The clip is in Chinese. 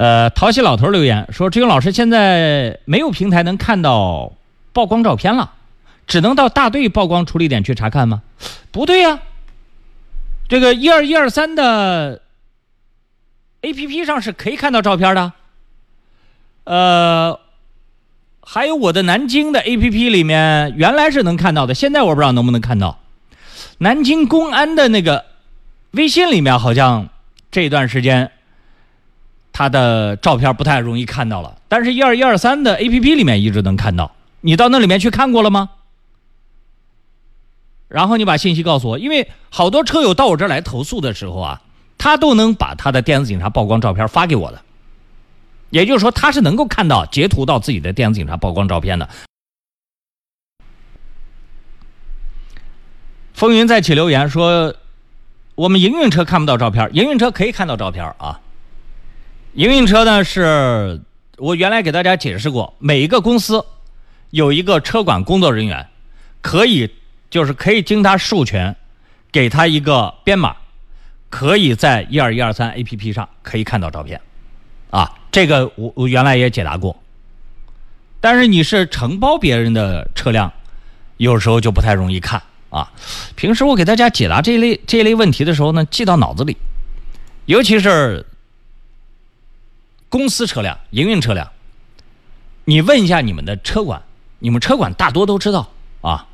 呃，淘气老头留言说：“志勇老师，现在没有平台能看到曝光照片了，只能到大队曝光处理点去查看吗？”不对呀，这个一二一二三的 A P P 上是可以看到照片的。呃，还有我的南京的 A P P 里面原来是能看到的，现在我不知道能不能看到。南京公安的那个微信里面好像这段时间。他的照片不太容易看到了，但是，一二一二三的 A P P 里面一直能看到。你到那里面去看过了吗？然后你把信息告诉我，因为好多车友到我这儿来投诉的时候啊，他都能把他的电子警察曝光照片发给我的，也就是说，他是能够看到截图到自己的电子警察曝光照片的。风云再起留言说，我们营运车看不到照片，营运车可以看到照片啊。营运车呢，是我原来给大家解释过，每一个公司有一个车管工作人员，可以就是可以经他授权，给他一个编码，可以在一二一二三 A P P 上可以看到照片，啊，这个我我原来也解答过。但是你是承包别人的车辆，有时候就不太容易看啊。平时我给大家解答这一类这一类问题的时候呢，记到脑子里，尤其是。公司车辆、营运车辆，你问一下你们的车管，你们车管大多都知道啊。